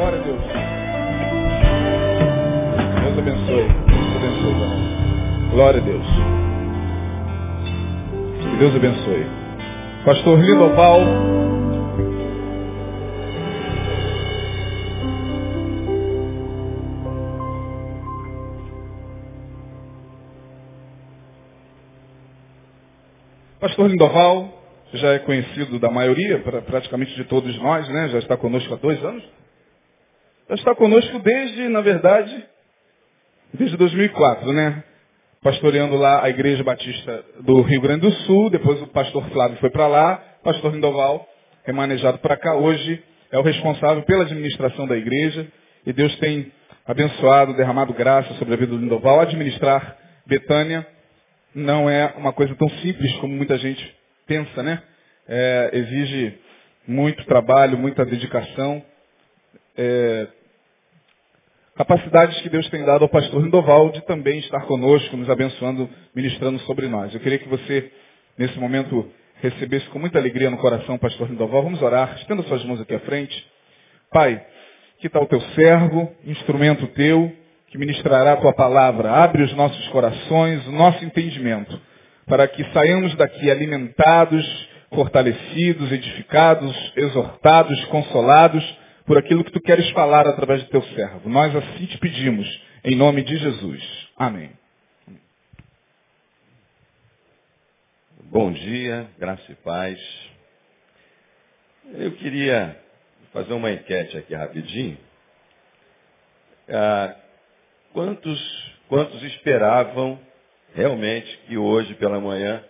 Glória a Deus. Deus abençoe. Deus abençoe, irmão. Glória a Deus. Que Deus abençoe. Pastor Lindoval. Pastor Lindoval, já é conhecido da maioria, pra- praticamente de todos nós, né? Já está conosco há dois anos. Já está conosco desde, na verdade, desde 2004, né? Pastoreando lá a Igreja Batista do Rio Grande do Sul. Depois o pastor Flávio foi para lá. Pastor Lindoval, remanejado para cá. Hoje é o responsável pela administração da igreja. E Deus tem abençoado, derramado graça sobre a vida do Lindoval. Administrar Betânia não é uma coisa tão simples como muita gente pensa, né? É, exige muito trabalho, muita dedicação. É, capacidades que Deus tem dado ao pastor Lindoval de também estar conosco, nos abençoando, ministrando sobre nós. Eu queria que você, nesse momento, recebesse com muita alegria no coração o pastor Lindoval. Vamos orar, estenda suas mãos aqui à frente. Pai, que está o teu servo, instrumento teu, que ministrará a tua palavra. Abre os nossos corações, o nosso entendimento, para que saiamos daqui alimentados, fortalecidos, edificados, exortados, consolados por aquilo que tu queres falar através do teu servo. Nós assim te pedimos, em nome de Jesus. Amém. Bom dia, graça e paz. Eu queria fazer uma enquete aqui rapidinho. Ah, quantos, quantos esperavam realmente que hoje pela manhã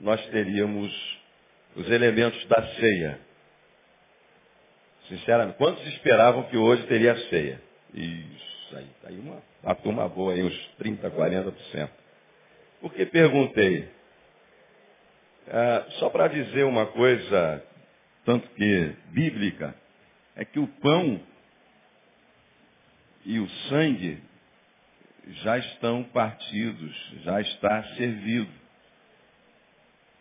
nós teríamos os elementos da ceia? Sinceramente, quantos esperavam que hoje teria a ceia? Isso aí, tá aí uma, uma turma boa aí, uns 30, 40%. Por que perguntei? Ah, só para dizer uma coisa, tanto que bíblica, é que o pão e o sangue já estão partidos, já está servido.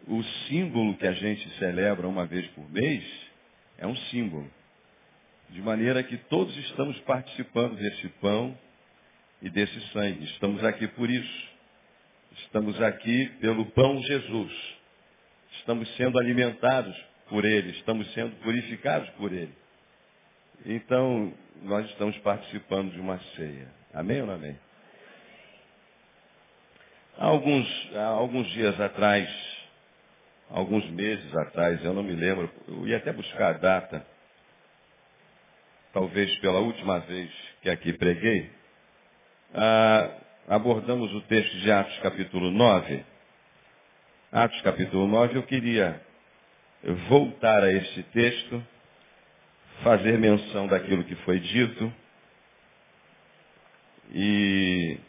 O símbolo que a gente celebra uma vez por mês é um símbolo. De maneira que todos estamos participando desse pão e desse sangue. Estamos aqui por isso. Estamos aqui pelo pão Jesus. Estamos sendo alimentados por Ele. Estamos sendo purificados por Ele. Então, nós estamos participando de uma ceia. Amém ou não amém? Há alguns, há alguns dias atrás, alguns meses atrás, eu não me lembro, eu ia até buscar a data, talvez pela última vez que aqui preguei, ah, abordamos o texto de Atos capítulo 9. Atos capítulo 9, eu queria voltar a este texto, fazer menção daquilo que foi dito e,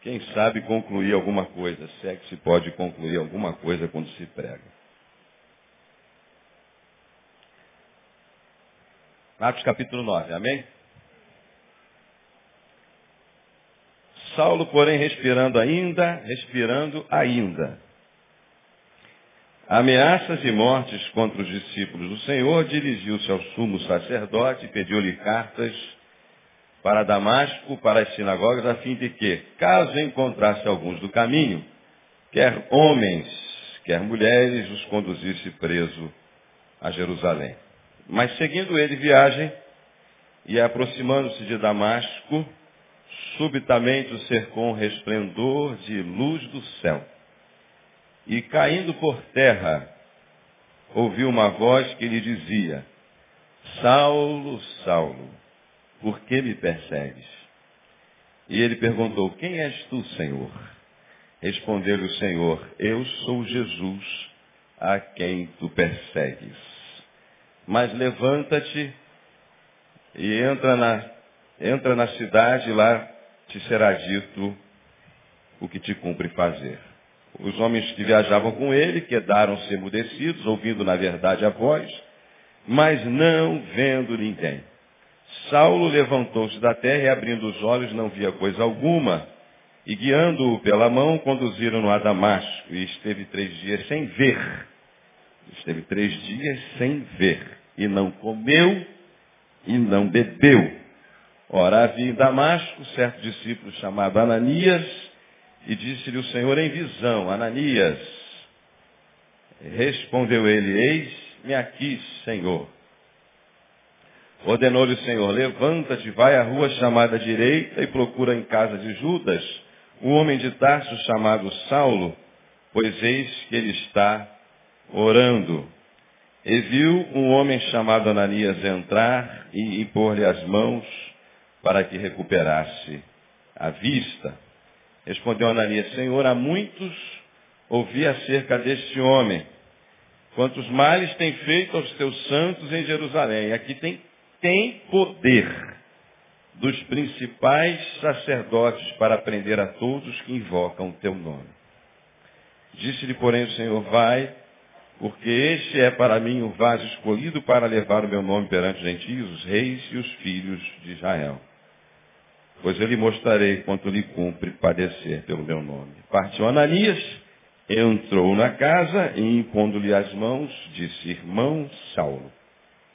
quem sabe, concluir alguma coisa, se é que se pode concluir alguma coisa quando se prega. Atos capítulo 9, amém? Saulo, porém, respirando ainda, respirando ainda. Ameaças e mortes contra os discípulos do Senhor, dirigiu-se ao sumo sacerdote e pediu-lhe cartas para Damasco, para as sinagogas, a fim de que, caso encontrasse alguns do caminho, quer homens, quer mulheres, os conduzisse preso a Jerusalém. Mas seguindo ele viagem e aproximando-se de Damasco, subitamente o cercou um resplendor de luz do céu. E caindo por terra, ouviu uma voz que lhe dizia, Saulo, Saulo, por que me persegues? E ele perguntou, quem és tu, Senhor? Respondeu-lhe o Senhor, eu sou Jesus, a quem tu persegues. Mas levanta-te e entra na, entra na cidade, lá te será dito o que te cumpre fazer. Os homens que viajavam com ele quedaram-se emudecidos, ouvindo na verdade a voz, mas não vendo ninguém. Saulo levantou-se da terra e abrindo os olhos não via coisa alguma. E guiando-o pela mão, conduziram-no a Damasco. E esteve três dias sem ver. Esteve três dias sem ver. E não comeu e não bebeu. Ora, havia em Damasco certo discípulo chamado Ananias, e disse-lhe o Senhor em visão, Ananias. Respondeu ele, eis-me aqui, Senhor. Ordenou-lhe o Senhor, levanta-te, vai à rua chamada direita e procura em casa de Judas um homem de Tarso chamado Saulo, pois eis que ele está orando. E viu um homem chamado Ananias entrar e impor-lhe as mãos para que recuperasse a vista. Respondeu Ananias, Senhor, há muitos ouvi acerca deste homem, quantos males tem feito aos teus santos em Jerusalém. Aqui tem, tem poder dos principais sacerdotes para prender a todos que invocam o teu nome. Disse-lhe, porém, o Senhor, vai, porque este é para mim o vaso escolhido para levar o meu nome perante os gentios, os reis e os filhos de Israel. Pois eu lhe mostrarei quanto lhe cumpre padecer pelo meu nome. Partiu Ananias, entrou na casa e, impondo-lhe as mãos, disse, irmão Saulo,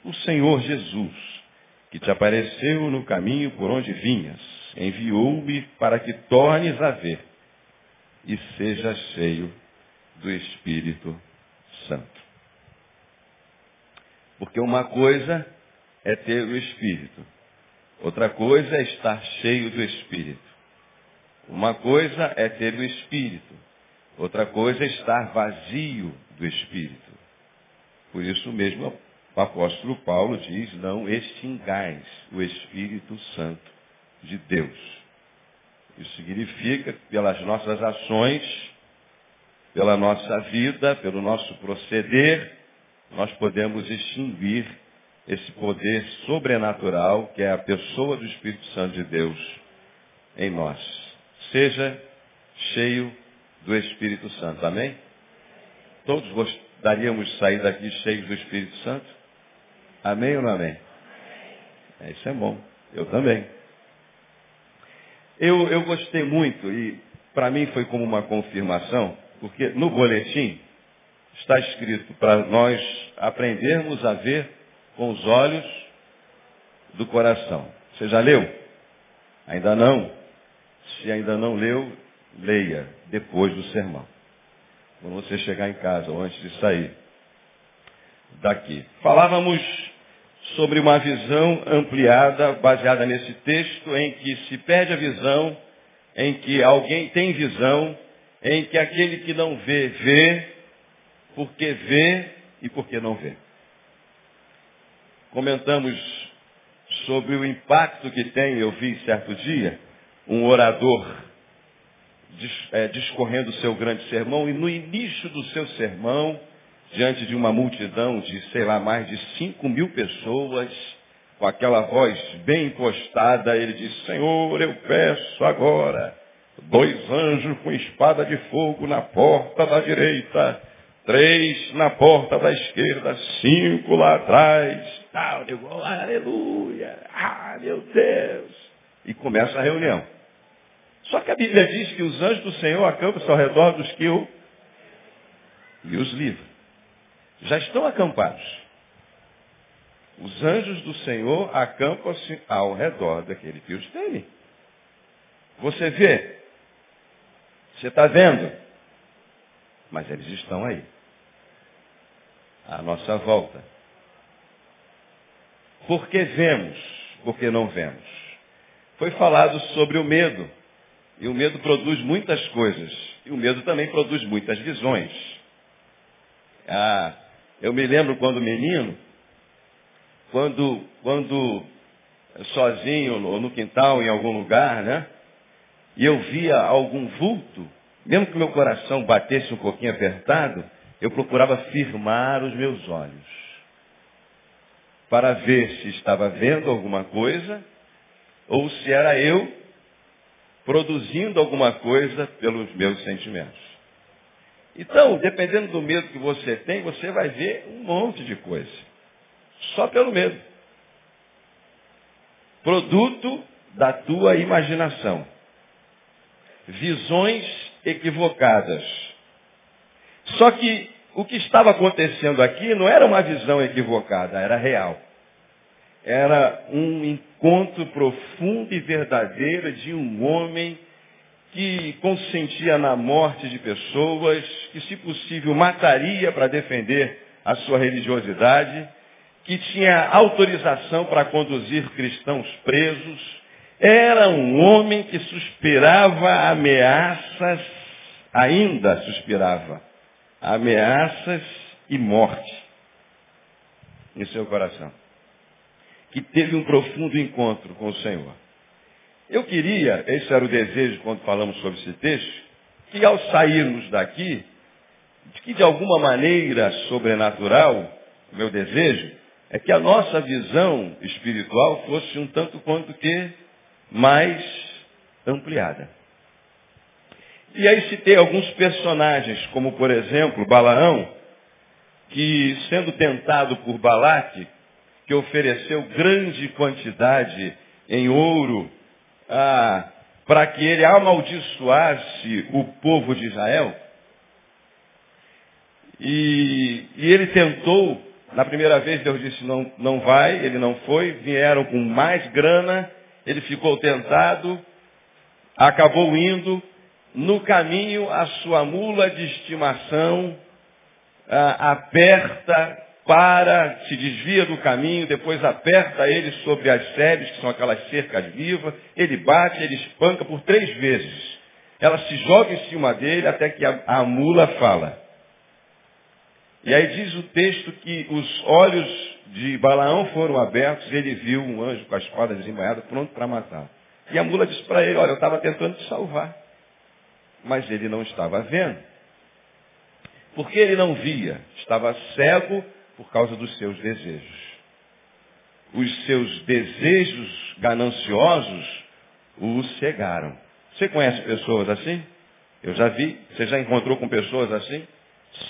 o Senhor Jesus, que te apareceu no caminho por onde vinhas, enviou-me para que tornes a ver e sejas cheio do Espírito Santo. Porque uma coisa é ter o Espírito, outra coisa é estar cheio do Espírito. Uma coisa é ter o Espírito, outra coisa é estar vazio do Espírito. Por isso mesmo o apóstolo Paulo diz, não extingais o Espírito Santo de Deus. Isso significa que pelas nossas ações pela nossa vida, pelo nosso proceder, nós podemos extinguir esse poder sobrenatural que é a pessoa do Espírito Santo de Deus em nós. Seja cheio do Espírito Santo. Amém? Todos gostaríamos de sair daqui cheios do Espírito Santo? Amém ou não amém? É, isso é bom. Eu também. Eu, eu gostei muito e para mim foi como uma confirmação porque no boletim está escrito para nós aprendermos a ver com os olhos do coração. Você já leu? Ainda não? Se ainda não leu, leia depois do sermão. Quando você chegar em casa ou antes de sair daqui. Falávamos sobre uma visão ampliada, baseada nesse texto, em que se perde a visão, em que alguém tem visão, em que aquele que não vê, vê, porque vê e porque não vê. Comentamos sobre o impacto que tem, eu vi certo dia, um orador é, discorrendo o seu grande sermão, e no início do seu sermão, diante de uma multidão de, sei lá, mais de 5 mil pessoas, com aquela voz bem impostada, ele diz, Senhor, eu peço agora dois anjos com espada de fogo na porta da direita, três na porta da esquerda, cinco lá atrás. Tal, digo, aleluia, ah, meu Deus. E começa a reunião. Só que a Bíblia diz que os anjos do Senhor acampam-se ao redor dos que o e os livram. Já estão acampados. Os anjos do Senhor acampam-se ao redor daquele que os teme. Você vê você está vendo? Mas eles estão aí. À nossa volta. Por que vemos? Por que não vemos? Foi falado sobre o medo. E o medo produz muitas coisas. E o medo também produz muitas visões. Ah, eu me lembro quando menino, quando, quando sozinho ou no quintal, em algum lugar, né? E eu via algum vulto, mesmo que meu coração batesse um pouquinho apertado, eu procurava firmar os meus olhos para ver se estava vendo alguma coisa ou se era eu produzindo alguma coisa pelos meus sentimentos. Então, dependendo do medo que você tem, você vai ver um monte de coisa. Só pelo medo. Produto da tua imaginação visões equivocadas. Só que o que estava acontecendo aqui não era uma visão equivocada, era real. era um encontro profundo e verdadeiro de um homem que consentia na morte de pessoas, que, se possível, mataria para defender a sua religiosidade, que tinha autorização para conduzir cristãos presos. Era um homem que suspirava ameaças, ainda suspirava, ameaças e morte em seu coração que teve um profundo encontro com o Senhor. Eu queria, esse era o desejo quando falamos sobre esse texto, que ao sairmos daqui, que de alguma maneira sobrenatural, o meu desejo, é que a nossa visão espiritual fosse um tanto quanto que mais ampliada. E aí citei alguns personagens, como por exemplo Balaão, que sendo tentado por Balaque, que ofereceu grande quantidade em ouro ah, para que ele amaldiçoasse o povo de Israel. E, e, ele tentou, na primeira vez Deus disse não, não vai, ele não foi, vieram com mais grana, ele ficou tentado, acabou indo, no caminho a sua mula de estimação ah, aperta para, se desvia do caminho, depois aperta ele sobre as sebes, que são aquelas cercas vivas, ele bate, ele espanca por três vezes. Ela se joga em cima dele até que a, a mula fala. E aí diz o texto que os olhos de Balaão foram abertos e ele viu um anjo com a espada desembainhada pronto para matar. E a mula disse para ele, olha, eu estava tentando te salvar. Mas ele não estava vendo. Porque ele não via, estava cego por causa dos seus desejos. Os seus desejos gananciosos o cegaram. Você conhece pessoas assim? Eu já vi. Você já encontrou com pessoas assim?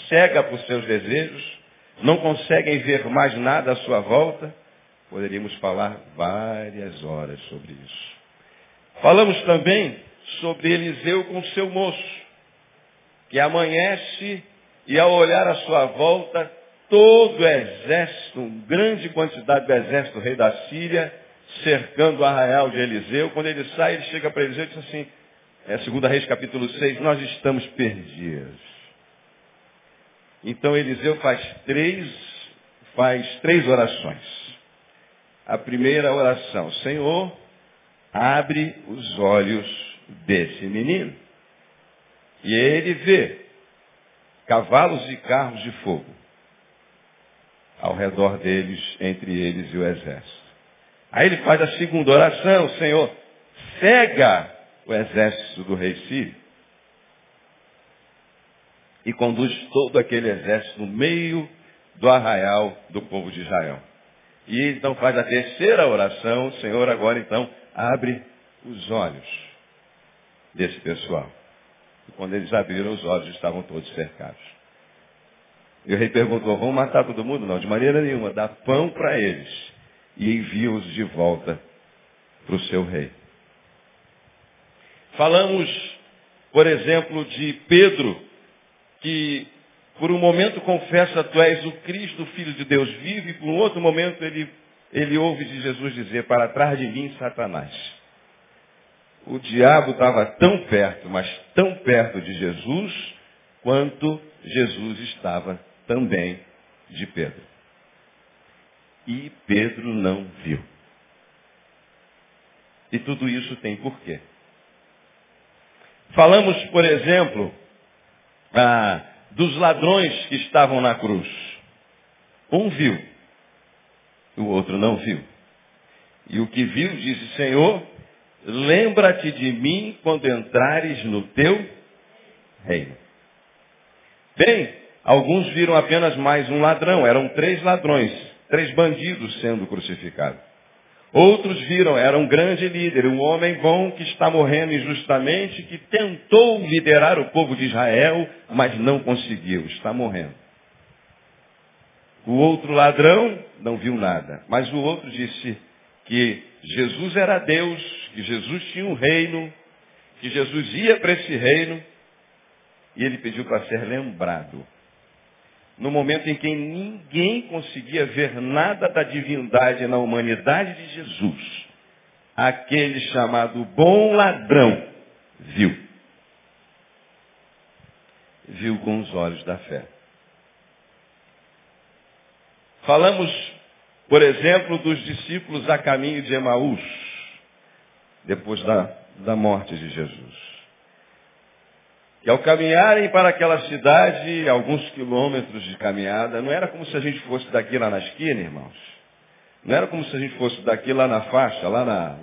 Cega por seus desejos, não conseguem ver mais nada à sua volta. Poderíamos falar várias horas sobre isso. Falamos também sobre Eliseu com seu moço, que amanhece e ao olhar à sua volta todo o exército, uma grande quantidade do exército do rei da Síria, cercando o arraial de Eliseu. Quando ele sai, ele chega para Eliseu e diz assim, é 2 Reis capítulo 6, nós estamos perdidos. Então Eliseu faz três, faz três orações. A primeira oração, Senhor, abre os olhos desse menino. E ele vê cavalos e carros de fogo ao redor deles, entre eles e o exército. Aí ele faz a segunda oração, Senhor, cega o exército do rei Sírio e conduz todo aquele exército no meio do arraial do povo de Israel. E então faz a terceira oração, Senhor, agora então abre os olhos desse pessoal. E quando eles abriram os olhos, estavam todos cercados. E o rei perguntou, vamos matar todo mundo? Não, de maneira nenhuma. Dá pão para eles e envia-os de volta para o seu rei. Falamos, por exemplo, de Pedro, que por um momento confessa, tu és o Cristo, o Filho de Deus vivo, e por um outro momento ele, ele ouve de Jesus dizer, para trás de mim, Satanás. O diabo estava tão perto, mas tão perto de Jesus, quanto Jesus estava também de Pedro. E Pedro não viu. E tudo isso tem porquê. Falamos, por exemplo, ah, dos ladrões que estavam na cruz. Um viu, o outro não viu. E o que viu disse, Senhor, lembra-te de mim quando entrares no teu reino. Bem, Alguns viram apenas mais um ladrão, eram três ladrões, três bandidos sendo crucificados. Outros viram, era um grande líder, um homem bom que está morrendo injustamente, que tentou liderar o povo de Israel, mas não conseguiu, está morrendo. O outro ladrão não viu nada, mas o outro disse que Jesus era Deus, que Jesus tinha um reino, que Jesus ia para esse reino, e ele pediu para ser lembrado no momento em que ninguém conseguia ver nada da divindade na humanidade de Jesus, aquele chamado bom ladrão viu. Viu com os olhos da fé. Falamos, por exemplo, dos discípulos a caminho de Emaús, depois da, da morte de Jesus. E ao caminharem para aquela cidade, alguns quilômetros de caminhada, não era como se a gente fosse daqui lá na esquina, irmãos. Não era como se a gente fosse daqui lá na faixa, lá na,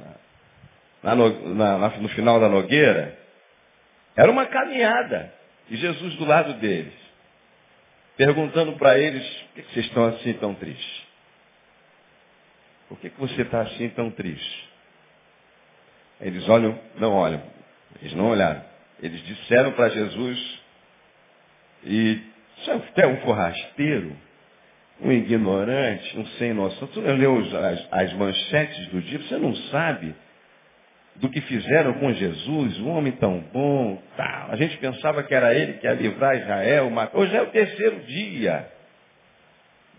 na, na, na no final da Nogueira. Era uma caminhada. E Jesus do lado deles, perguntando para eles, por que, que vocês estão assim tão tristes? Por que, que você está assim tão triste? Eles olham, não olham. Eles não olharam. Eles disseram para Jesus, e você é um forrasteiro, um ignorante, um sem noção. Tu leu as, as manchetes do dia, você não sabe do que fizeram com Jesus, um homem tão bom, tal. A gente pensava que era ele que ia livrar Israel, mas hoje é o terceiro dia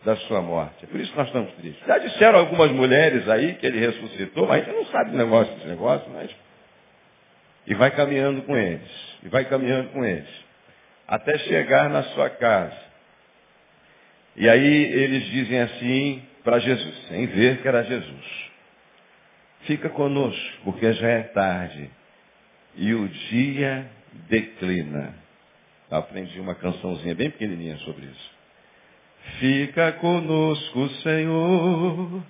da sua morte. É por isso que nós estamos tristes. Já disseram algumas mulheres aí que ele ressuscitou, mas a gente não sabe do negócio desse negócio, mas e vai caminhando com eles. E vai caminhando com eles. Até chegar na sua casa. E aí eles dizem assim para Jesus, sem ver que era Jesus. Fica conosco, porque já é tarde. E o dia declina. Aprendi uma cançãozinha bem pequenininha sobre isso. Fica conosco, Senhor.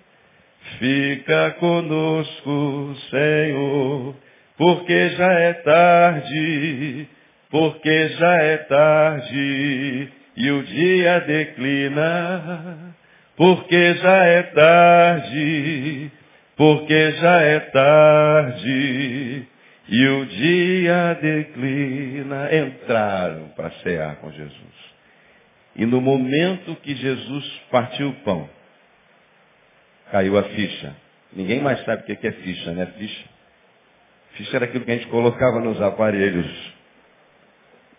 Fica conosco, Senhor porque já é tarde, porque já é tarde, e o dia declina, porque já é tarde, porque já é tarde, e o dia declina. Entraram para cear com Jesus. E no momento que Jesus partiu o pão, caiu a ficha. Ninguém mais sabe o que é ficha, né? Ficha Ficha era aquilo que a gente colocava nos aparelhos,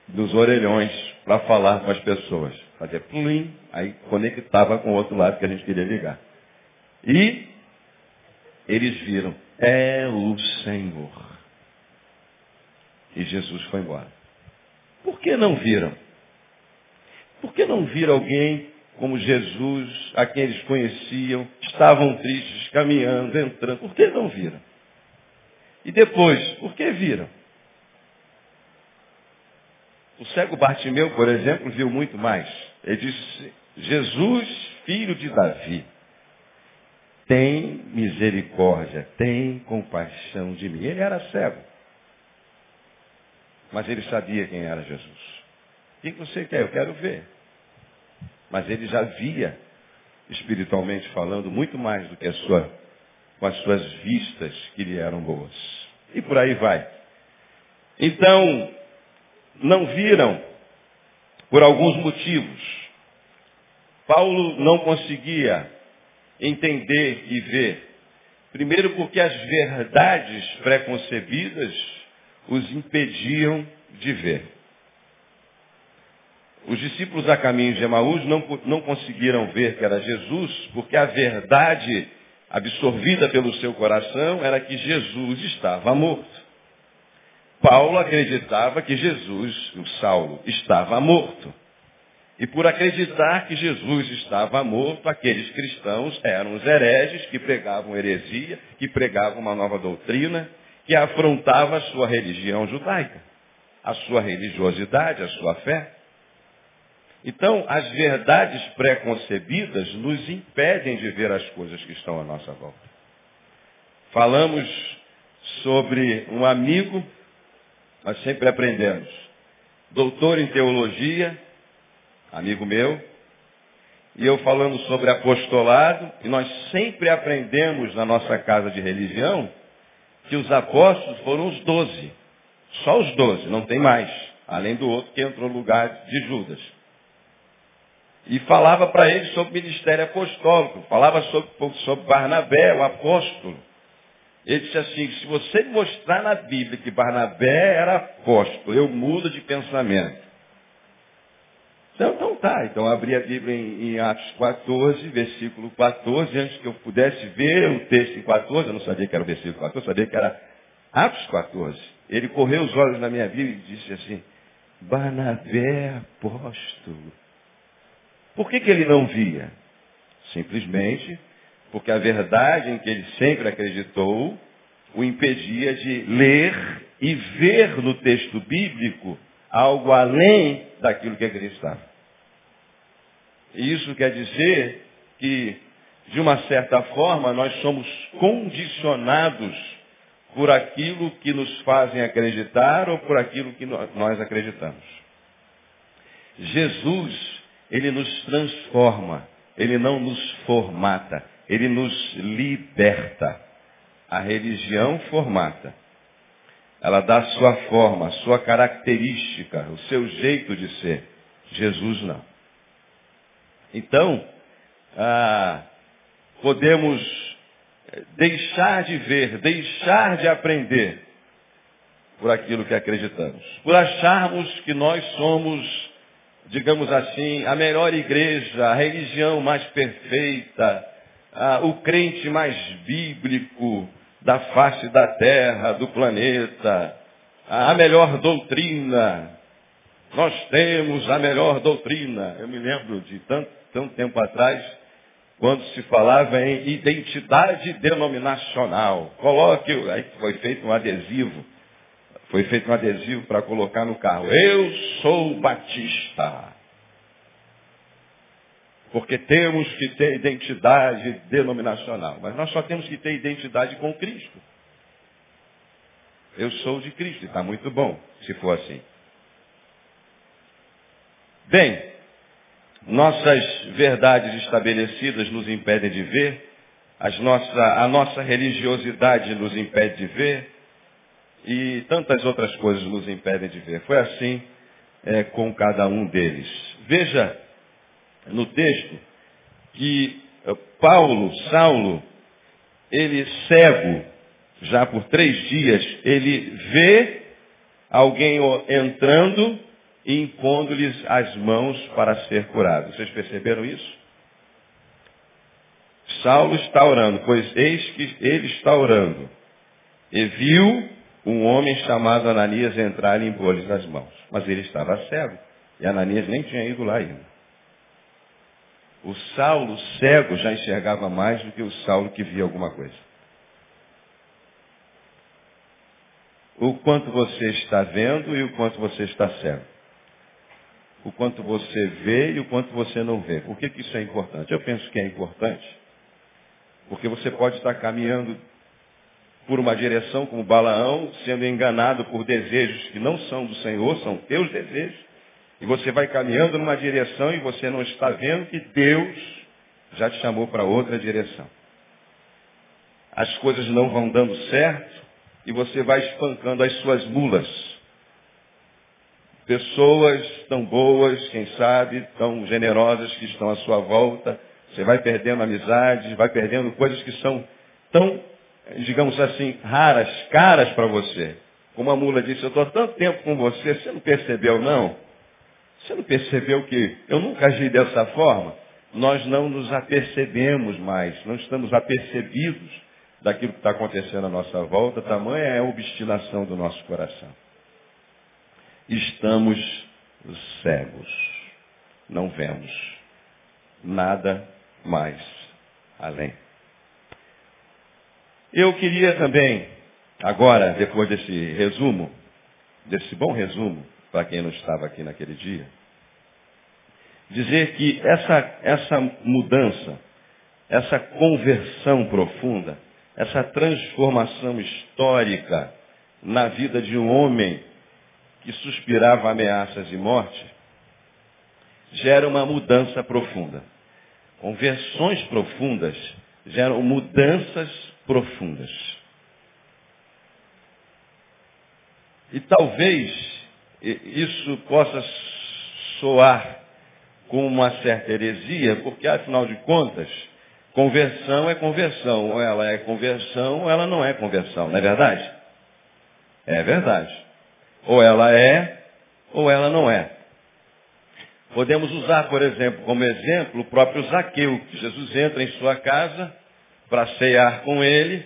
dos orelhões, para falar com as pessoas. Fazia plim, aí conectava com o outro lado que a gente queria ligar. E eles viram, é o Senhor. E Jesus foi embora. Por que não viram? Por que não viram alguém como Jesus, a quem eles conheciam, estavam tristes, caminhando, entrando? Por que não viram? E depois, por que viram? O cego Bartimeu, por exemplo, viu muito mais. Ele disse, Jesus, filho de Davi, tem misericórdia, tem compaixão de mim. Ele era cego. Mas ele sabia quem era Jesus. O que você quer? Eu quero ver. Mas ele já via, espiritualmente falando, muito mais do que a sua com as suas vistas que lhe eram boas. E por aí vai. Então, não viram por alguns motivos. Paulo não conseguia entender e ver. Primeiro porque as verdades preconcebidas os impediam de ver. Os discípulos a caminho de Emaús não, não conseguiram ver que era Jesus, porque a verdade absorvida pelo seu coração era que Jesus estava morto. Paulo acreditava que Jesus, o Saulo, estava morto. E por acreditar que Jesus estava morto, aqueles cristãos eram os hereges que pregavam heresia, que pregavam uma nova doutrina, que afrontava a sua religião judaica, a sua religiosidade, a sua fé. Então, as verdades preconcebidas nos impedem de ver as coisas que estão à nossa volta. Falamos sobre um amigo, nós sempre aprendemos. Doutor em teologia, amigo meu, e eu falando sobre apostolado, e nós sempre aprendemos na nossa casa de religião que os apóstolos foram os doze. Só os doze, não tem mais. Além do outro que entrou no lugar de Judas e falava para ele sobre o ministério apostólico, falava sobre, sobre Barnabé, o apóstolo. Ele disse assim, se você mostrar na Bíblia que Barnabé era apóstolo, eu mudo de pensamento. Então, então tá, então abri a Bíblia em, em, Atos 14, versículo 14, antes que eu pudesse ver o texto em 14, eu não sabia que era o versículo 14, eu sabia que era Atos 14. Ele correu os olhos na minha Bíblia e disse assim, Barnabé apóstolo. Por que, que ele não via? Simplesmente porque a verdade em que ele sempre acreditou o impedia de ler e ver no texto bíblico algo além daquilo que acreditava. E isso quer dizer que, de uma certa forma, nós somos condicionados por aquilo que nos fazem acreditar ou por aquilo que nós acreditamos. Jesus, ele nos transforma, ele não nos formata, ele nos liberta. A religião formata. Ela dá a sua forma, a sua característica, o seu jeito de ser. Jesus não. Então, ah, podemos deixar de ver, deixar de aprender por aquilo que acreditamos. Por acharmos que nós somos, digamos assim, a melhor igreja, a religião mais perfeita, ah, o crente mais bíblico da face da terra, do planeta, a melhor doutrina. Nós temos a melhor doutrina. Eu me lembro de tanto, tanto tempo atrás, quando se falava em identidade denominacional. Coloque, aí foi feito um adesivo, foi feito um adesivo para colocar no carro. Eu sou batista. Porque temos que ter identidade denominacional. Mas nós só temos que ter identidade com Cristo. Eu sou de Cristo, está muito bom, se for assim. Bem, nossas verdades estabelecidas nos impedem de ver, nossa, a nossa religiosidade nos impede de ver, e tantas outras coisas nos impedem de ver. Foi assim é, com cada um deles. Veja no texto que é, Paulo, Saulo, ele cego, já por três dias, ele vê alguém entrando e impondo-lhes as mãos para ser curado. Vocês perceberam isso? Saulo está orando, pois eis que ele está orando. E viu um homem chamado Ananias entrar e impor-lhes as mãos. Mas ele estava cego. E Ananias nem tinha ido lá ainda. O Saulo cego já enxergava mais do que o Saulo que via alguma coisa. O quanto você está vendo e o quanto você está cego o quanto você vê e o quanto você não vê. Por que, que isso é importante? Eu penso que é importante porque você pode estar caminhando por uma direção como Balaão, sendo enganado por desejos que não são do Senhor, são teus desejos. E você vai caminhando numa direção e você não está vendo que Deus já te chamou para outra direção. As coisas não vão dando certo e você vai espancando as suas mulas pessoas tão boas, quem sabe, tão generosas que estão à sua volta. Você vai perdendo amizades, vai perdendo coisas que são tão, digamos assim, raras, caras para você. Como a mula disse, eu estou há tanto tempo com você, você não percebeu não? Você não percebeu que eu nunca agi dessa forma? Nós não nos apercebemos mais, não estamos apercebidos daquilo que está acontecendo à nossa volta, tamanha é a obstinação do nosso coração estamos cegos. Não vemos nada mais além. Eu queria também, agora, depois desse resumo, desse bom resumo, para quem não estava aqui naquele dia, dizer que essa, essa mudança, essa conversão profunda, essa transformação histórica na vida de um homem que suspirava ameaças de morte, gera uma mudança profunda. Conversões profundas geram mudanças profundas. E talvez isso possa soar como uma certa heresia, porque afinal de contas, conversão é conversão. Ou ela é conversão ou ela não é conversão, não é verdade? É verdade. Ou ela é, ou ela não é. Podemos usar, por exemplo, como exemplo, o próprio Zaqueu, que Jesus entra em sua casa para cear com ele,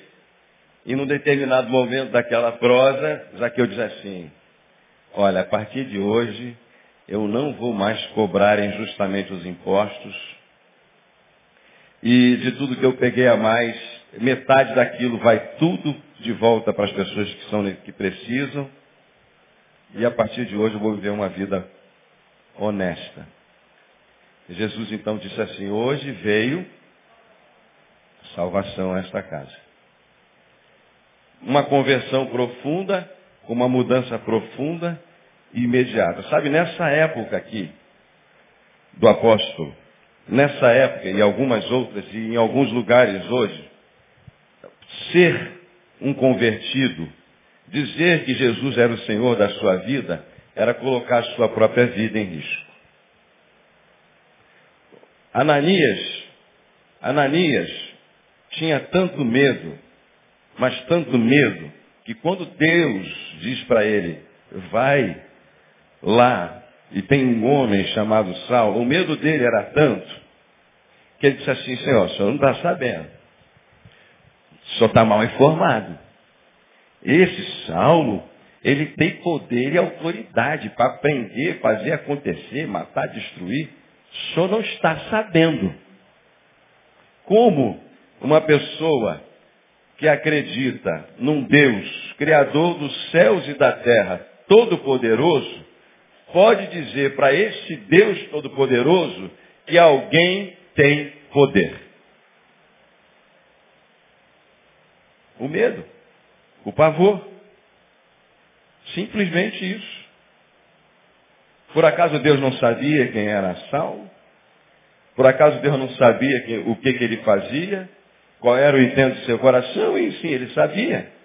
e num determinado momento daquela prosa, Zaqueu diz assim, olha, a partir de hoje eu não vou mais cobrar injustamente os impostos, e de tudo que eu peguei a mais, metade daquilo vai tudo de volta para as pessoas que, são, que precisam, e a partir de hoje eu vou viver uma vida honesta. Jesus então disse assim, hoje veio salvação a esta casa. Uma conversão profunda, uma mudança profunda e imediata. Sabe, nessa época aqui do apóstolo, nessa época e algumas outras, e em alguns lugares hoje, ser um convertido, dizer que Jesus era o Senhor da sua vida, era colocar a sua própria vida em risco. Ananias, Ananias tinha tanto medo, mas tanto medo, que quando Deus diz para ele, vai lá e tem um homem chamado Saulo, o medo dele era tanto, que ele disse assim, Senhor, o senhor não está sabendo. O senhor está mal informado. Esse Saulo, ele tem poder e autoridade para prender, fazer acontecer, matar, destruir. O senhor não está sabendo. Como uma pessoa que acredita num Deus, Criador dos céus e da terra, Todo-Poderoso, pode dizer para esse Deus Todo-Poderoso que alguém tem poder. O medo, o pavor. Simplesmente isso. Por acaso Deus não sabia quem era Saulo? Por acaso Deus não sabia que, o que, que ele fazia? Qual era o intento do seu coração? E sim, ele sabia.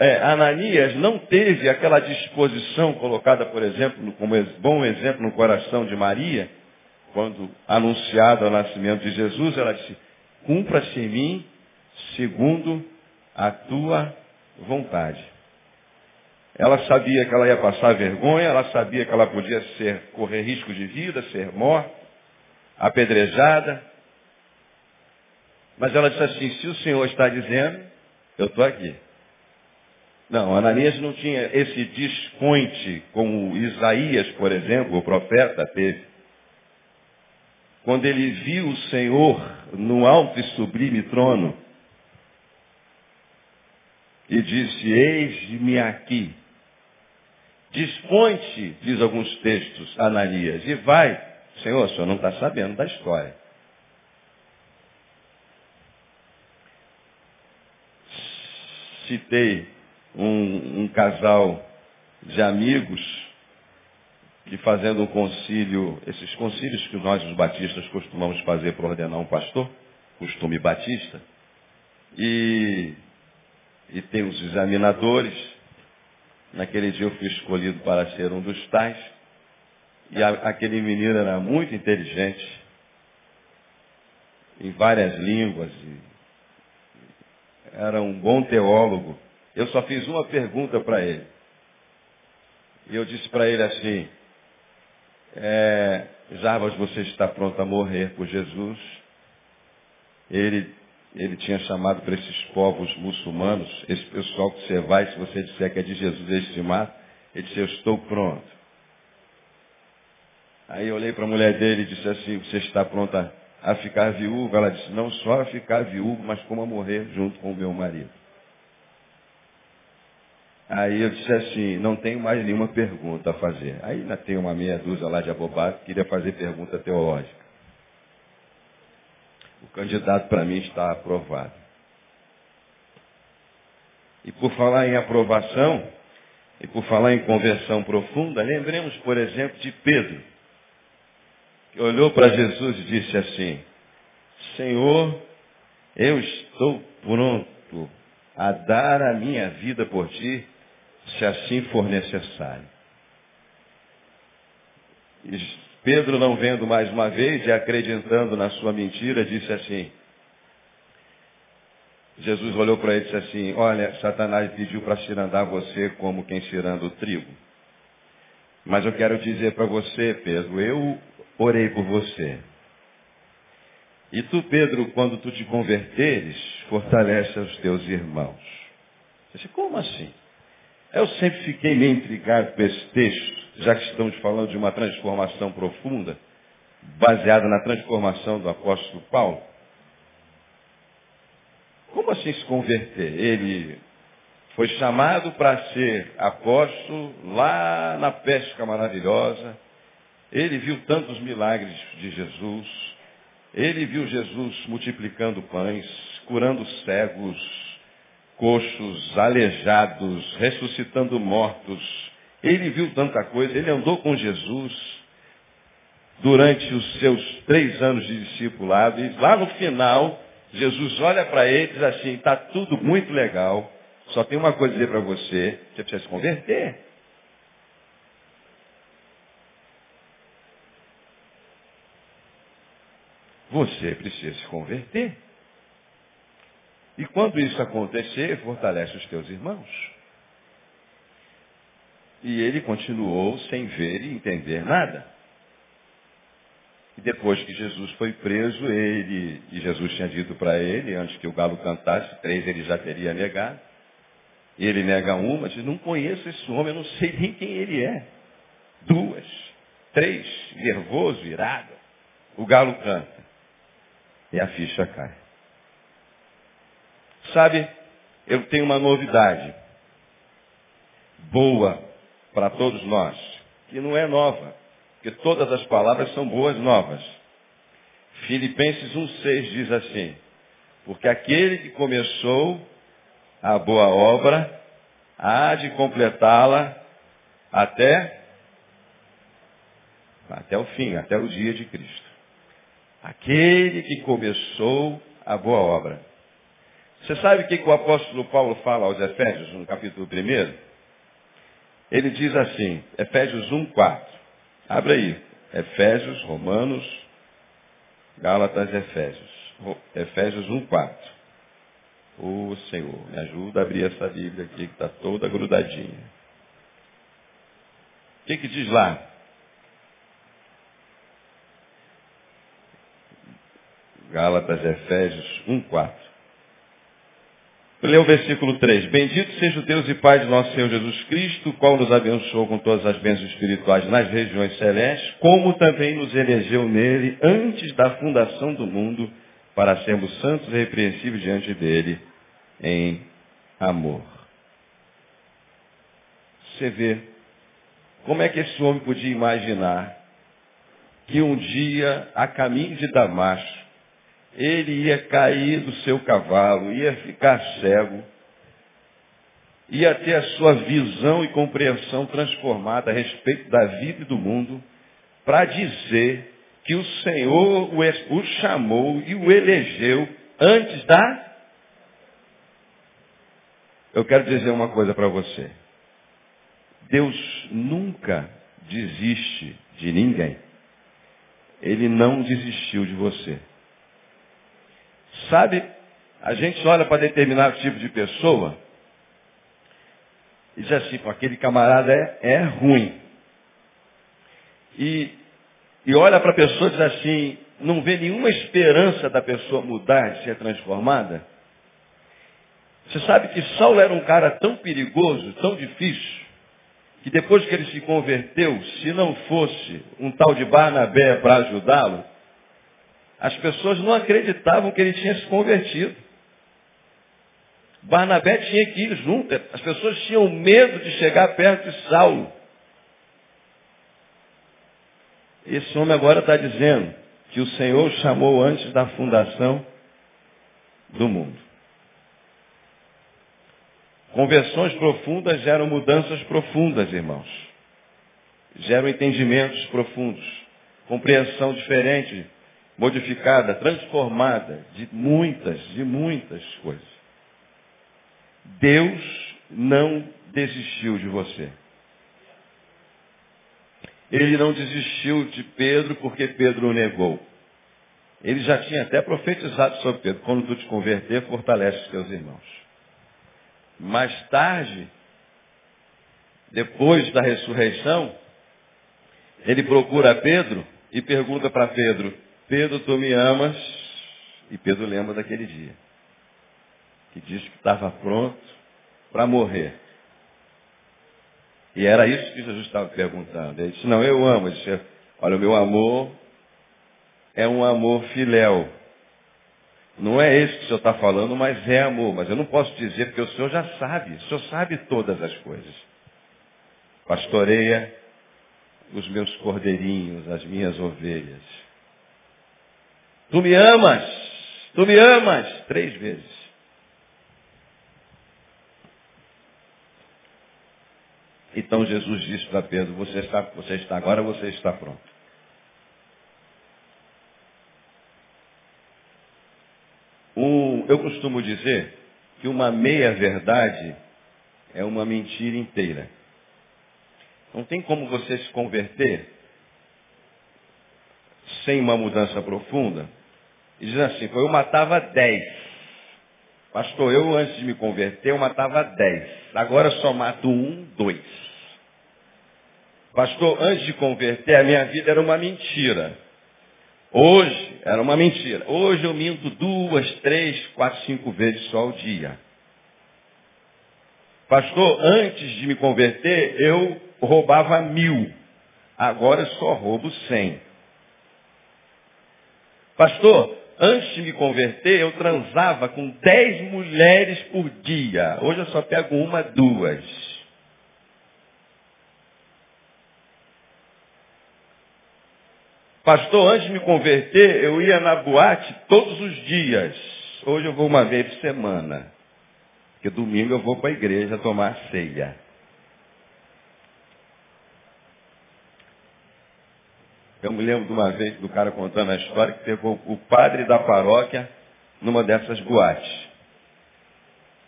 É, Ananias não teve aquela disposição colocada, por exemplo, como bom exemplo no coração de Maria, quando anunciado o nascimento de Jesus, ela disse, cumpra-se em mim segundo a tua vontade. Ela sabia que ela ia passar vergonha, ela sabia que ela podia ser, correr risco de vida, ser morta, apedrejada. Mas ela disse assim, se o Senhor está dizendo, eu estou aqui. Não, Ananias não tinha esse desconte como Isaías, por exemplo, o profeta teve. Quando ele viu o Senhor no alto e sublime trono e disse, eis-me aqui. Dispõe-te, diz alguns textos, Ananias, e vai. Senhor, o senhor não está sabendo da história. Citei um, um casal de amigos que fazendo um concílio, esses concílios que nós os batistas costumamos fazer para ordenar um pastor, costume batista, e, e tem os examinadores. Naquele dia eu fui escolhido para ser um dos tais, e a, aquele menino era muito inteligente, em várias línguas, era um bom teólogo. Eu só fiz uma pergunta para ele. E eu disse para ele assim, é, Jarbas, você está pronto a morrer por Jesus? Ele, ele tinha chamado para esses povos muçulmanos, esse pessoal que você vai, se você disser que é de Jesus, eles se matam. Ele disse, eu estou pronto. Aí eu olhei para a mulher dele e disse assim, você está pronta a ficar viúva? Ela disse, não só a ficar viúva, mas como a morrer junto com o meu marido. Aí eu disse assim, não tenho mais nenhuma pergunta a fazer. Aí ainda tem uma meia dúzia lá de abobado que queria fazer pergunta teológica. O candidato para mim está aprovado. E por falar em aprovação, e por falar em conversão profunda, lembremos, por exemplo, de Pedro, que olhou para Jesus e disse assim, Senhor, eu estou pronto a dar a minha vida por ti, se assim for necessário. E Pedro, não vendo mais uma vez e acreditando na sua mentira, disse assim, Jesus olhou para ele e disse assim, olha, Satanás pediu para cirandar você como quem ciranda o trigo. Mas eu quero dizer para você, Pedro, eu orei por você. E tu, Pedro, quando tu te converteres, fortalece os teus irmãos. Você disse, como assim? Eu sempre fiquei meio intrigado com esse texto, já que estamos falando de uma transformação profunda, baseada na transformação do apóstolo Paulo. Como assim se converter? Ele foi chamado para ser apóstolo lá na pesca maravilhosa. Ele viu tantos milagres de Jesus. Ele viu Jesus multiplicando pães, curando cegos, coxos, aleijados, ressuscitando mortos. Ele viu tanta coisa, ele andou com Jesus durante os seus três anos de discipulado, e lá no final, Jesus olha para ele e diz assim, está tudo muito legal, só tem uma coisa a dizer para você, você precisa se converter. Você precisa se converter. E quando isso acontecer, fortalece os teus irmãos. E ele continuou sem ver e entender nada. E depois que Jesus foi preso, ele, e Jesus tinha dito para ele, antes que o galo cantasse, três ele já teria negado. E ele nega uma, diz, não conheço esse homem, eu não sei nem quem ele é. Duas, três, nervoso, irado. O galo canta. E a ficha cai. Sabe, eu tenho uma novidade boa para todos nós, que não é nova, porque todas as palavras são boas novas. Filipenses 1,6 diz assim, porque aquele que começou a boa obra há de completá-la até, até o fim, até o dia de Cristo. Aquele que começou a boa obra. Você sabe o que, o apóstolo Paulo fala aos Efésios, no capítulo 1? Ele diz assim, Efésios 1, 4. Abre aí. Efésios, Romanos, Gálatas, Efésios. Efésios 1, 4. Ô Senhor, me ajuda a abrir essa Bíblia aqui que está toda grudadinha. O que, que diz lá? Gálatas, Efésios 1, 4. Lê o versículo 3. Bendito seja o Deus e Pai de nosso Senhor Jesus Cristo, qual nos abençoou com todas as bênçãos espirituais nas regiões celestes, como também nos elegeu nele antes da fundação do mundo, para sermos santos e repreensíveis diante dele em amor. Você vê como é que esse homem podia imaginar que um dia, a caminho de Damasco, ele ia cair do seu cavalo, ia ficar cego, ia ter a sua visão e compreensão transformada a respeito da vida e do mundo, para dizer que o Senhor o chamou e o elegeu antes da. Eu quero dizer uma coisa para você. Deus nunca desiste de ninguém. Ele não desistiu de você. Sabe, a gente olha para determinado tipo de pessoa e diz assim, aquele camarada é, é ruim. E, e olha para a pessoa e diz assim, não vê nenhuma esperança da pessoa mudar, ser transformada. Você sabe que Saulo era um cara tão perigoso, tão difícil, que depois que ele se converteu, se não fosse um tal de Barnabé para ajudá-lo, as pessoas não acreditavam que ele tinha se convertido. Barnabé tinha que ir junto. As pessoas tinham medo de chegar perto de Saulo. Esse homem agora está dizendo que o Senhor chamou antes da fundação do mundo. Conversões profundas geram mudanças profundas, irmãos. Geram entendimentos profundos, compreensão diferente modificada, transformada de muitas, de muitas coisas. Deus não desistiu de você. Ele não desistiu de Pedro porque Pedro o negou. Ele já tinha até profetizado sobre Pedro. Quando tu te converter, fortalece os teus irmãos. Mais tarde, depois da ressurreição, ele procura Pedro e pergunta para Pedro, Pedro, tu me amas? E Pedro lembra daquele dia. Que disse que estava pronto para morrer. E era isso que Jesus estava perguntando. Ele disse, não, eu amo. Ele disse, olha, o meu amor é um amor filéu. Não é esse que o senhor está falando, mas é amor. Mas eu não posso dizer porque o senhor já sabe. O senhor sabe todas as coisas. Pastoreia os meus cordeirinhos, as minhas ovelhas. Tu me amas, tu me amas, três vezes. Então Jesus disse para Pedro, você está, você está, agora você está pronto. Um, eu costumo dizer que uma meia verdade é uma mentira inteira. Não tem como você se converter sem uma mudança profunda. E diz assim, eu matava dez. Pastor, eu antes de me converter, eu matava dez. Agora só mato um, dois. Pastor, antes de converter, a minha vida era uma mentira. Hoje, era uma mentira. Hoje eu minto duas, três, quatro, cinco vezes só ao dia. Pastor, antes de me converter, eu roubava mil. Agora só roubo cem. Pastor, antes de me converter, eu transava com dez mulheres por dia. Hoje eu só pego uma, duas. Pastor, antes de me converter, eu ia na boate todos os dias. Hoje eu vou uma vez por semana. Porque domingo eu vou para a igreja tomar ceia. Eu me lembro de uma vez do cara contando a história que pegou o padre da paróquia numa dessas boates.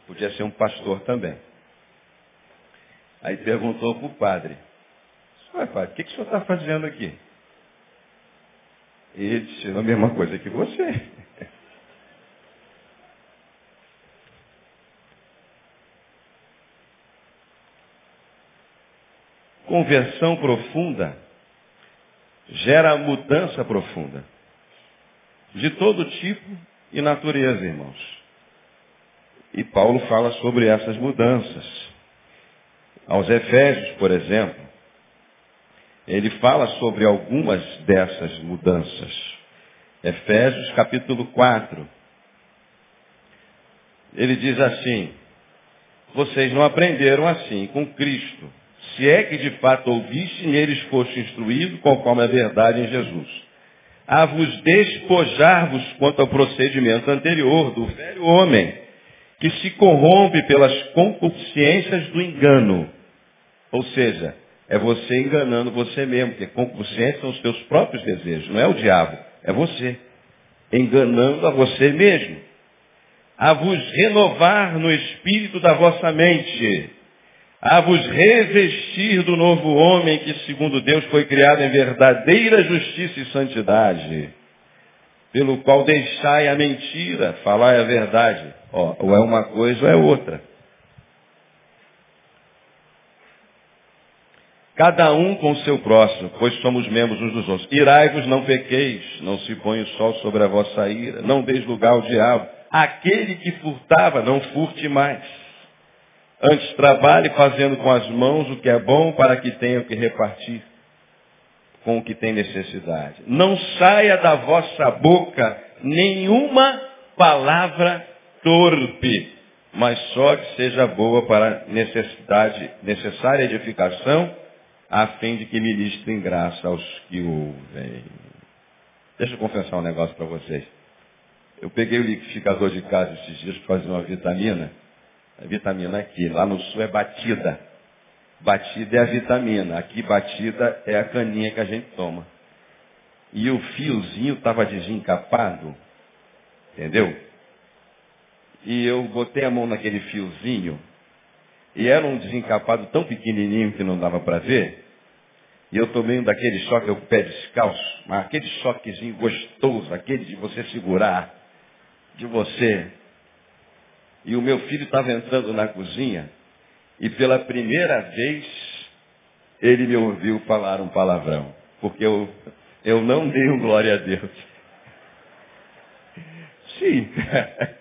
Podia ser um pastor também. Aí perguntou para o padre, Ué, padre, o que, que o senhor está fazendo aqui? E ele disse, a mesma coisa que você. Conversão profunda gera mudança profunda. De todo tipo e natureza, irmãos. E Paulo fala sobre essas mudanças. Aos Efésios, por exemplo, ele fala sobre algumas dessas mudanças. Efésios capítulo 4. Ele diz assim, vocês não aprenderam assim com Cristo se é que de fato ouviste neles foste instruído, conforme a verdade em Jesus. A vos despojar-vos quanto ao procedimento anterior do velho homem, que se corrompe pelas concupiscências do engano. Ou seja, é você enganando você mesmo, porque concupiscência são os teus próprios desejos, não é o diabo, é você. Enganando a você mesmo. A vos renovar no espírito da vossa mente a vos revestir do novo homem que, segundo Deus, foi criado em verdadeira justiça e santidade, pelo qual deixai a mentira, falai a verdade. Ó, ou é uma coisa ou é outra. Cada um com o seu próximo, pois somos membros uns dos outros. Irai-vos, não pequeis, não se põe o sol sobre a vossa ira, não deis lugar ao diabo. Aquele que furtava, não furte mais Antes trabalhe fazendo com as mãos o que é bom para que tenha que repartir com o que tem necessidade. Não saia da vossa boca nenhuma palavra torpe, mas só que seja boa para necessidade, necessária edificação, a fim de que ministrem graça aos que ouvem. Deixa eu confessar um negócio para vocês. Eu peguei o liquidificador de casa esses dias para fazer uma vitamina. A vitamina aqui, lá no sul é batida. Batida é a vitamina. Aqui batida é a caninha que a gente toma. E o fiozinho estava desencapado. Entendeu? E eu botei a mão naquele fiozinho. E era um desencapado tão pequenininho que não dava para ver. E eu tomei um daquele choque, eu pé descalço. Mas aquele choquezinho gostoso, aquele de você segurar, de você e o meu filho estava entrando na cozinha e pela primeira vez ele me ouviu falar um palavrão. porque eu, eu não dei um glória a Deus. Sim.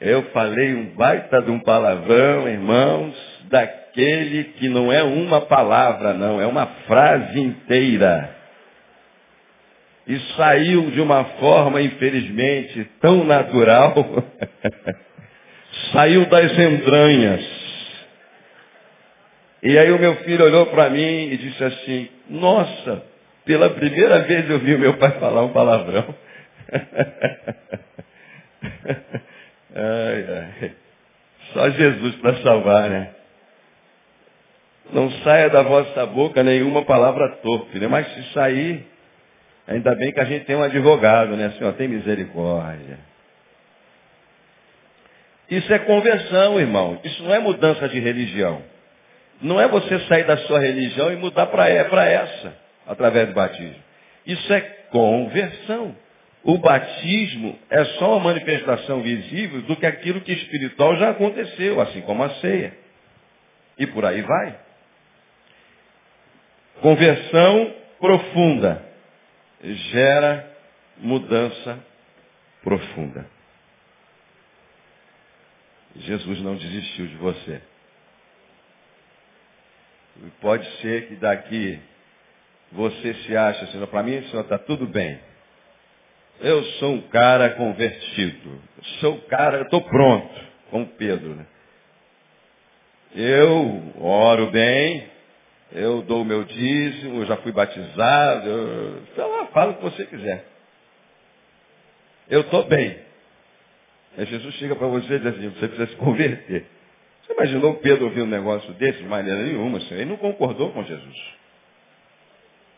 Eu falei um baita de um palavrão, irmãos, daquele que não é uma palavra, não, é uma frase inteira. E saiu de uma forma, infelizmente, tão natural, saiu das entranhas. E aí o meu filho olhou para mim e disse assim, nossa, pela primeira vez eu vi o meu pai falar um palavrão. ai, ai. Só Jesus para salvar, né? Não saia da vossa boca nenhuma palavra torpe, né? Mas se sair, ainda bem que a gente tem um advogado, né? Senhor, tem misericórdia. Isso é conversão, irmão. Isso não é mudança de religião. Não é você sair da sua religião e mudar para essa, através do batismo. Isso é conversão. O batismo é só uma manifestação visível do que aquilo que espiritual já aconteceu, assim como a ceia. E por aí vai. Conversão profunda gera mudança profunda. Jesus não desistiu de você. Pode ser que daqui você se acha assim, para mim, senhor, está tudo bem. Eu sou um cara convertido. Sou um cara, estou pronto, como Pedro, né? Eu oro bem, eu dou o meu dízimo, eu já fui batizado, eu... Então, fala o que você quiser. Eu estou bem. Aí Jesus chega para você e diz assim, você precisa se converter. Você imaginou Pedro ouvir um negócio desse de maneira nenhuma, senhor? Ele não concordou com Jesus.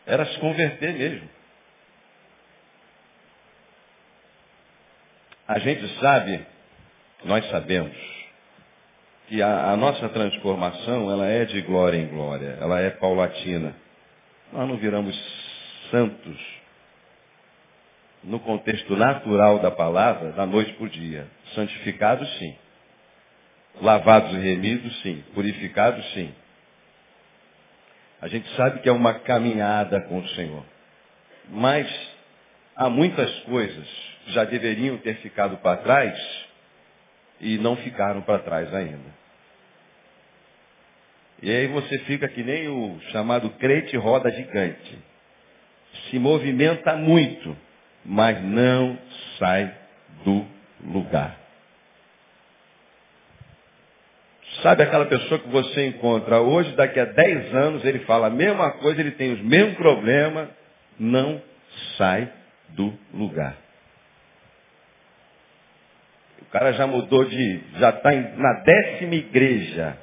Era se converter mesmo. A gente sabe, nós sabemos, que a, a, nossa transformação ela é de glória em glória, ela é paulatina. Nós não viramos santos no contexto natural da palavra, da noite para o dia. Santificados, sim. Lavados e remidos, sim. Purificados, sim. A gente sabe que é uma caminhada com o Senhor. Mas há muitas coisas já deveriam ter ficado para trás e não ficaram para trás ainda. E aí você fica que nem o chamado crente roda gigante. Se movimenta muito, mas não sai do lugar. Sabe aquela pessoa que você encontra hoje, daqui a 10 anos, ele fala a mesma coisa, ele tem os mesmos problemas, não sai do lugar. O cara já mudou de, já está na décima igreja,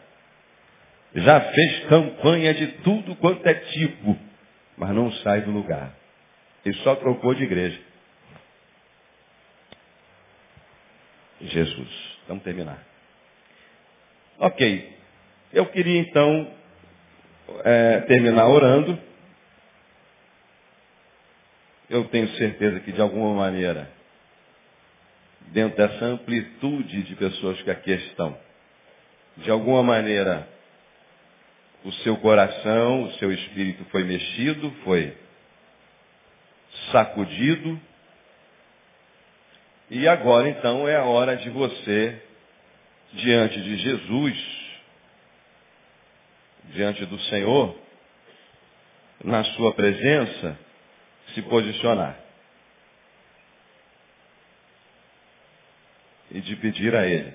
já fez campanha de tudo quanto é tipo, mas não sai do lugar. Ele só trocou de igreja. Jesus. Vamos terminar. Ok. Eu queria então é, terminar orando. Eu tenho certeza que de alguma maneira, dentro dessa amplitude de pessoas que aqui estão, de alguma maneira, o seu coração, o seu espírito foi mexido, foi sacudido. E agora então é a hora de você diante de Jesus, diante do Senhor, na sua presença, se posicionar. E de pedir a Ele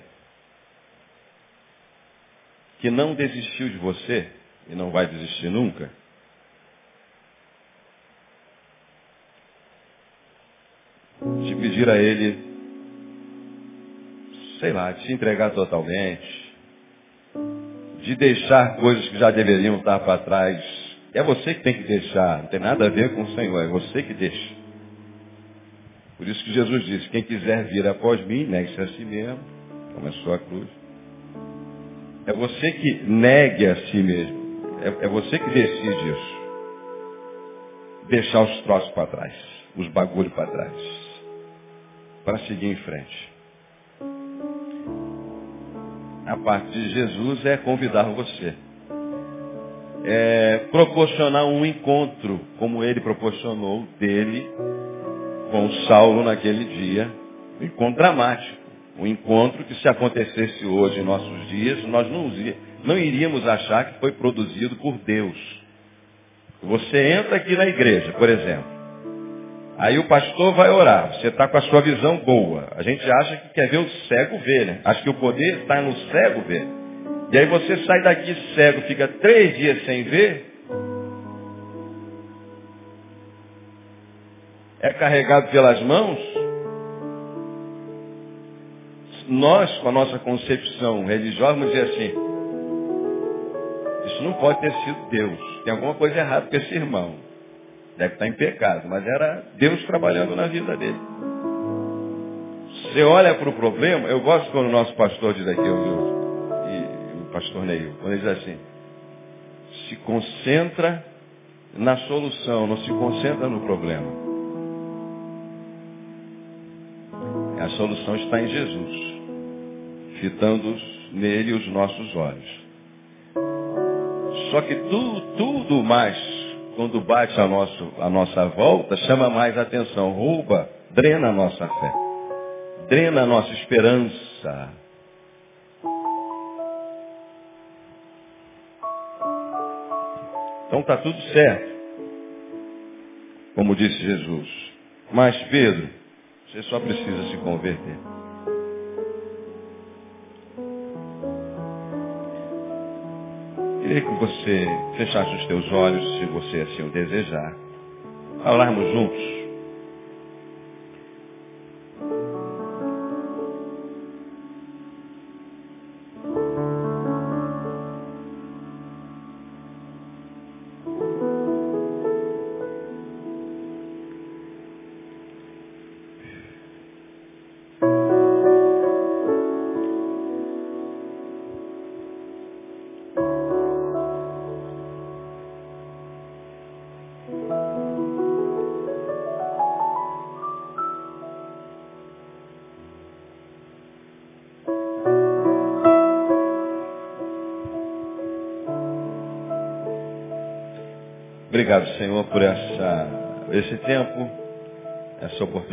que não desistiu de você e não vai desistir nunca. De pedir a Ele sei lá, de se entregar totalmente, de deixar coisas que já deveriam estar para trás. É você que tem que deixar, não tem nada a ver com o Senhor, é você que deixa. Por isso que Jesus disse, quem quiser vir após mim, negue-se a si mesmo, tome a sua cruz. É você que negue a si mesmo. É, é você que decide isso. Deixar os troços para trás, os bagulhos para trás. Para seguir em frente. A parte de Jesus é convidar você é, proporcionar um encontro, como ele proporcionou dele com Saulo naquele dia, um encontro dramático. Um encontro que se acontecesse hoje em nossos dias, nós não, não iríamos achar que foi produzido por Deus. Você entra aqui na igreja, por exemplo. Aí o pastor vai orar. Você está com a sua visão boa. A gente acha que quer ver o cego ver, né? Acha que o poder está no cego ver. E aí você sai daqui cego, fica três dias sem ver. É carregado pelas mãos. Nós, com a nossa concepção religiosa, vamos dizer assim, isso não pode ter sido Deus. Tem alguma coisa errada com esse irmão. Deve estar em pecado, mas era Deus trabalhando na vida dele. Você olha para o problema, eu gosto quando o nosso pastor diz aqui, eu, eu, e o pastor Neil, quando ele diz assim, se concentra na solução, não se concentra no problema. A solução está em Jesus, fitando nele os nossos olhos. Só que tudo, tudo mais quando bate a, nosso, a nossa volta, chama mais atenção, rouba, drena a nossa fé, drena a nossa esperança. Então está tudo certo, como disse Jesus. Mas Pedro, você só precisa se converter. Queria que você fechasse os teus olhos, se você assim o desejar. Falarmos juntos.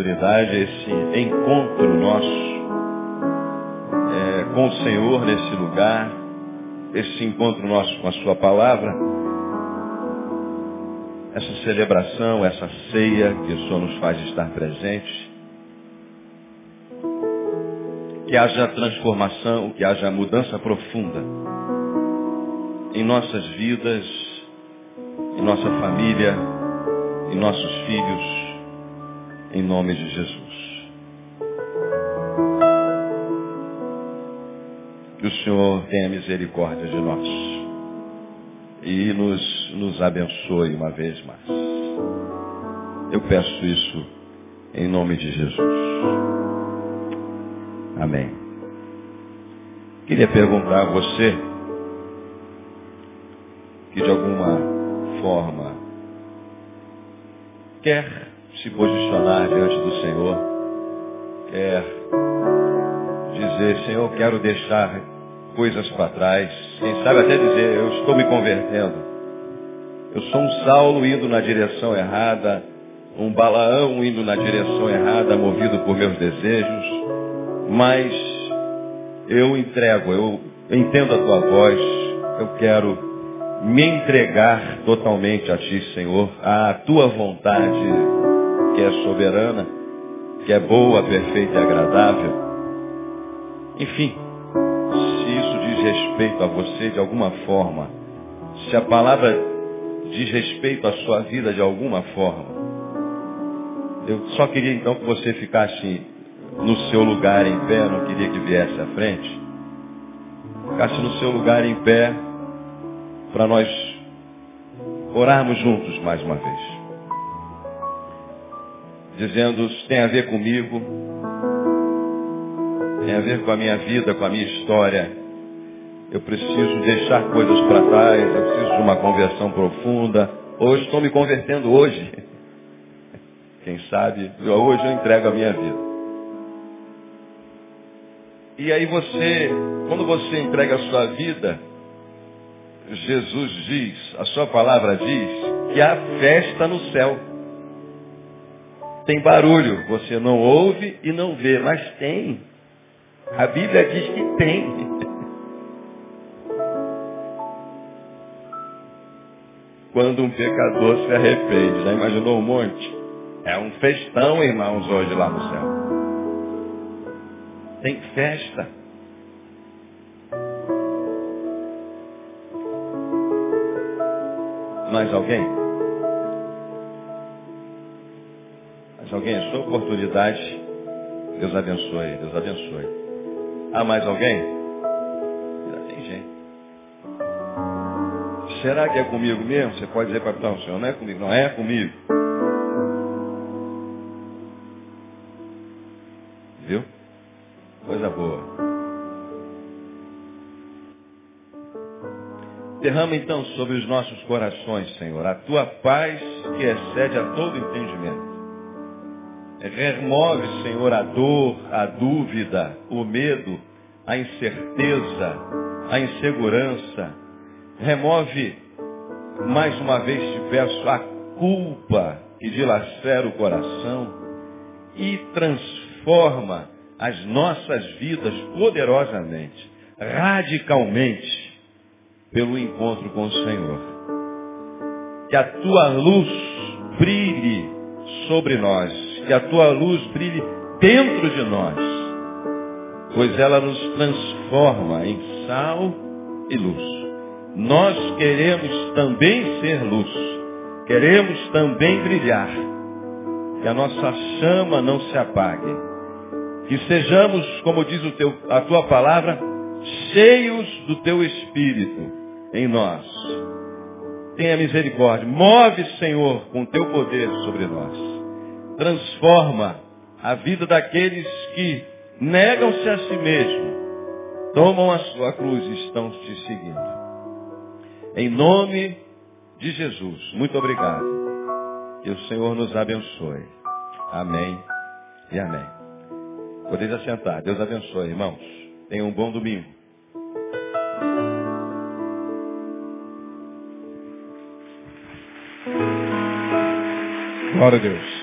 Oportunidade, esse encontro nosso é, com o Senhor nesse lugar, esse encontro nosso com a Sua palavra, essa celebração, essa ceia que o Senhor nos faz estar presente. Que haja transformação, que haja mudança profunda em nossas vidas, em nossa família, em nossos filhos, em nome de Jesus. Que o Senhor tenha misericórdia de nós e nos, nos abençoe uma vez mais. Eu peço isso em nome de Jesus. Amém. Queria perguntar a você que de alguma forma quer se posicionar diante do Senhor, quer dizer, Senhor, quero deixar coisas para trás, quem sabe até dizer, eu estou me convertendo. Eu sou um Saulo indo na direção errada, um Balaão indo na direção errada, movido por meus desejos, mas eu entrego, eu entendo a tua voz, eu quero me entregar totalmente a Ti, Senhor, à Tua vontade, que é soberana, que é boa, perfeita e agradável. Enfim, se isso diz respeito a você de alguma forma, se a palavra diz respeito à sua vida de alguma forma, eu só queria então que você ficasse no seu lugar em pé, não queria que viesse à frente. Ficasse no seu lugar em pé, para nós orarmos juntos mais uma vez. Dizendo, tem a ver comigo, tem a ver com a minha vida, com a minha história. Eu preciso deixar coisas para trás, eu preciso de uma conversão profunda. Hoje estou me convertendo hoje. Quem sabe, hoje eu entrego a minha vida. E aí você, quando você entrega a sua vida, Jesus diz, a sua palavra diz, que há festa no céu. Tem barulho, você não ouve e não vê, mas tem. A Bíblia diz que tem. Quando um pecador se arrepende, já imaginou um monte? É um festão, irmãos, hoje lá no céu. Tem festa. Mais alguém? Mais alguém? A sua oportunidade. Deus abençoe, Deus abençoe. Há mais alguém? Já tem gente. Será que é comigo mesmo? Você pode dizer o senhor, não é comigo, não é comigo. Viu? Coisa boa. Derrama então sobre os nossos corações, Senhor, a tua paz que excede a todo entendimento. Remove, Senhor, a dor, a dúvida, o medo, a incerteza, a insegurança. Remove, mais uma vez te peço, a culpa que dilacera o coração e transforma as nossas vidas poderosamente, radicalmente, pelo encontro com o Senhor. Que a tua luz brilhe sobre nós, que a tua luz brilhe dentro de nós, pois ela nos transforma em sal e luz. Nós queremos também ser luz, queremos também brilhar, que a nossa chama não se apague, que sejamos, como diz teu, a tua palavra, cheios do teu Espírito em nós. Tenha misericórdia. Move, Senhor, com teu poder sobre nós. Transforma a vida daqueles que negam-se a si mesmo, tomam a sua cruz e estão te seguindo. Em nome de Jesus, muito obrigado. Que o Senhor nos abençoe. Amém e amém. Podeis assentar. Deus abençoe, irmãos. Tenham um bom domingo. Glória a Deus.